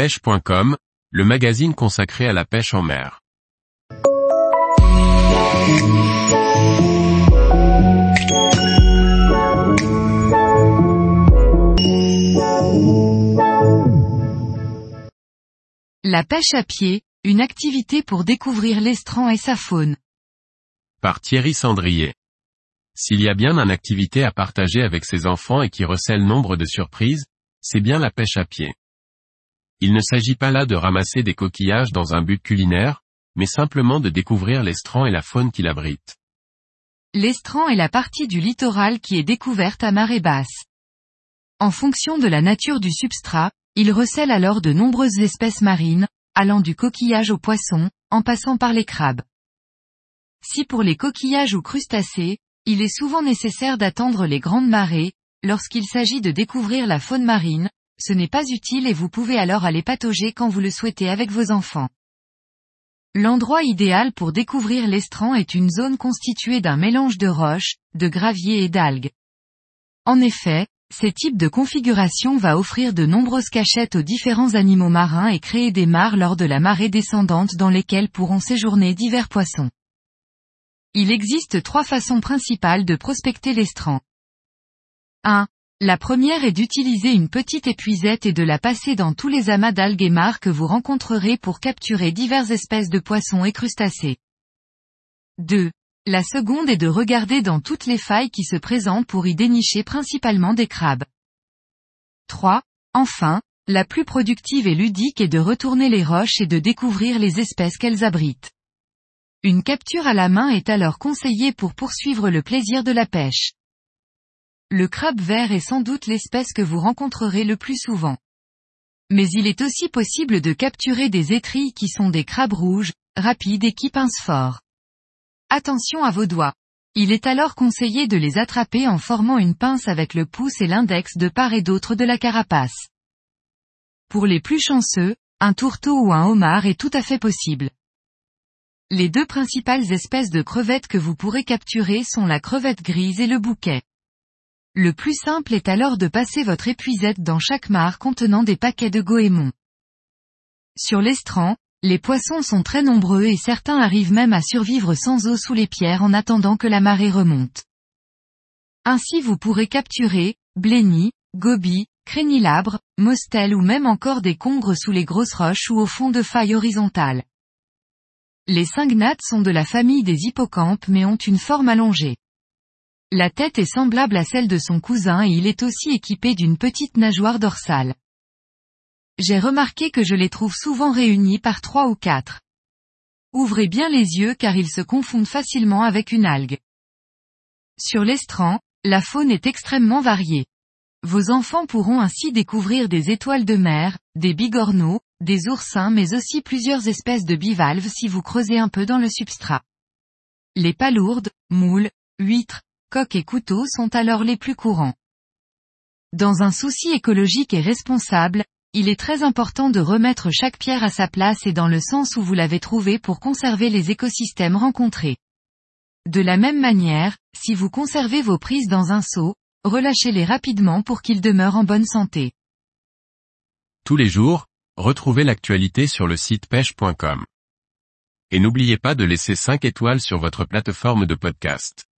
pêche.com, le magazine consacré à la pêche en mer. La pêche à pied, une activité pour découvrir l'estran et sa faune. Par Thierry Sandrier. S'il y a bien une activité à partager avec ses enfants et qui recèle nombre de surprises, c'est bien la pêche à pied. Il ne s'agit pas là de ramasser des coquillages dans un but culinaire, mais simplement de découvrir l'estran et la faune qui l'abrite. L'estran est la partie du littoral qui est découverte à marée basse. En fonction de la nature du substrat, il recèle alors de nombreuses espèces marines, allant du coquillage au poisson, en passant par les crabes. Si pour les coquillages ou crustacés, il est souvent nécessaire d'attendre les grandes marées, lorsqu'il s'agit de découvrir la faune marine, ce n'est pas utile et vous pouvez alors aller patauger quand vous le souhaitez avec vos enfants. L'endroit idéal pour découvrir l'estran est une zone constituée d'un mélange de roches, de graviers et d'algues. En effet, ces types de configuration va offrir de nombreuses cachettes aux différents animaux marins et créer des mares lors de la marée descendante dans lesquelles pourront séjourner divers poissons. Il existe trois façons principales de prospecter l'estran. 1. La première est d'utiliser une petite épuisette et de la passer dans tous les amas d'algues et que vous rencontrerez pour capturer diverses espèces de poissons et crustacés. 2. La seconde est de regarder dans toutes les failles qui se présentent pour y dénicher principalement des crabes. 3. Enfin, la plus productive et ludique est de retourner les roches et de découvrir les espèces qu'elles abritent. Une capture à la main est alors conseillée pour poursuivre le plaisir de la pêche. Le crabe vert est sans doute l'espèce que vous rencontrerez le plus souvent. Mais il est aussi possible de capturer des étrilles qui sont des crabes rouges, rapides et qui pincent fort. Attention à vos doigts. Il est alors conseillé de les attraper en formant une pince avec le pouce et l'index de part et d'autre de la carapace. Pour les plus chanceux, un tourteau ou un homard est tout à fait possible. Les deux principales espèces de crevettes que vous pourrez capturer sont la crevette grise et le bouquet. Le plus simple est alors de passer votre épuisette dans chaque mare contenant des paquets de goémons. Sur l'estran, les poissons sont très nombreux et certains arrivent même à survivre sans eau sous les pierres en attendant que la marée remonte. Ainsi vous pourrez capturer, blénis, gobies, crénilabres, mostels ou même encore des congres sous les grosses roches ou au fond de failles horizontales. Les cygnates sont de la famille des hippocampes mais ont une forme allongée. La tête est semblable à celle de son cousin et il est aussi équipé d'une petite nageoire dorsale. J'ai remarqué que je les trouve souvent réunis par trois ou quatre. Ouvrez bien les yeux car ils se confondent facilement avec une algue. Sur l'estran, la faune est extrêmement variée. Vos enfants pourront ainsi découvrir des étoiles de mer, des bigorneaux, des oursins mais aussi plusieurs espèces de bivalves si vous creusez un peu dans le substrat. Les palourdes, moules, huîtres, coques et couteaux sont alors les plus courants. Dans un souci écologique et responsable, il est très important de remettre chaque pierre à sa place et dans le sens où vous l'avez trouvé pour conserver les écosystèmes rencontrés. De la même manière, si vous conservez vos prises dans un seau, relâchez-les rapidement pour qu'ils demeurent en bonne santé. Tous les jours, retrouvez l'actualité sur le site pêche.com. Et n'oubliez pas de laisser 5 étoiles sur votre plateforme de podcast.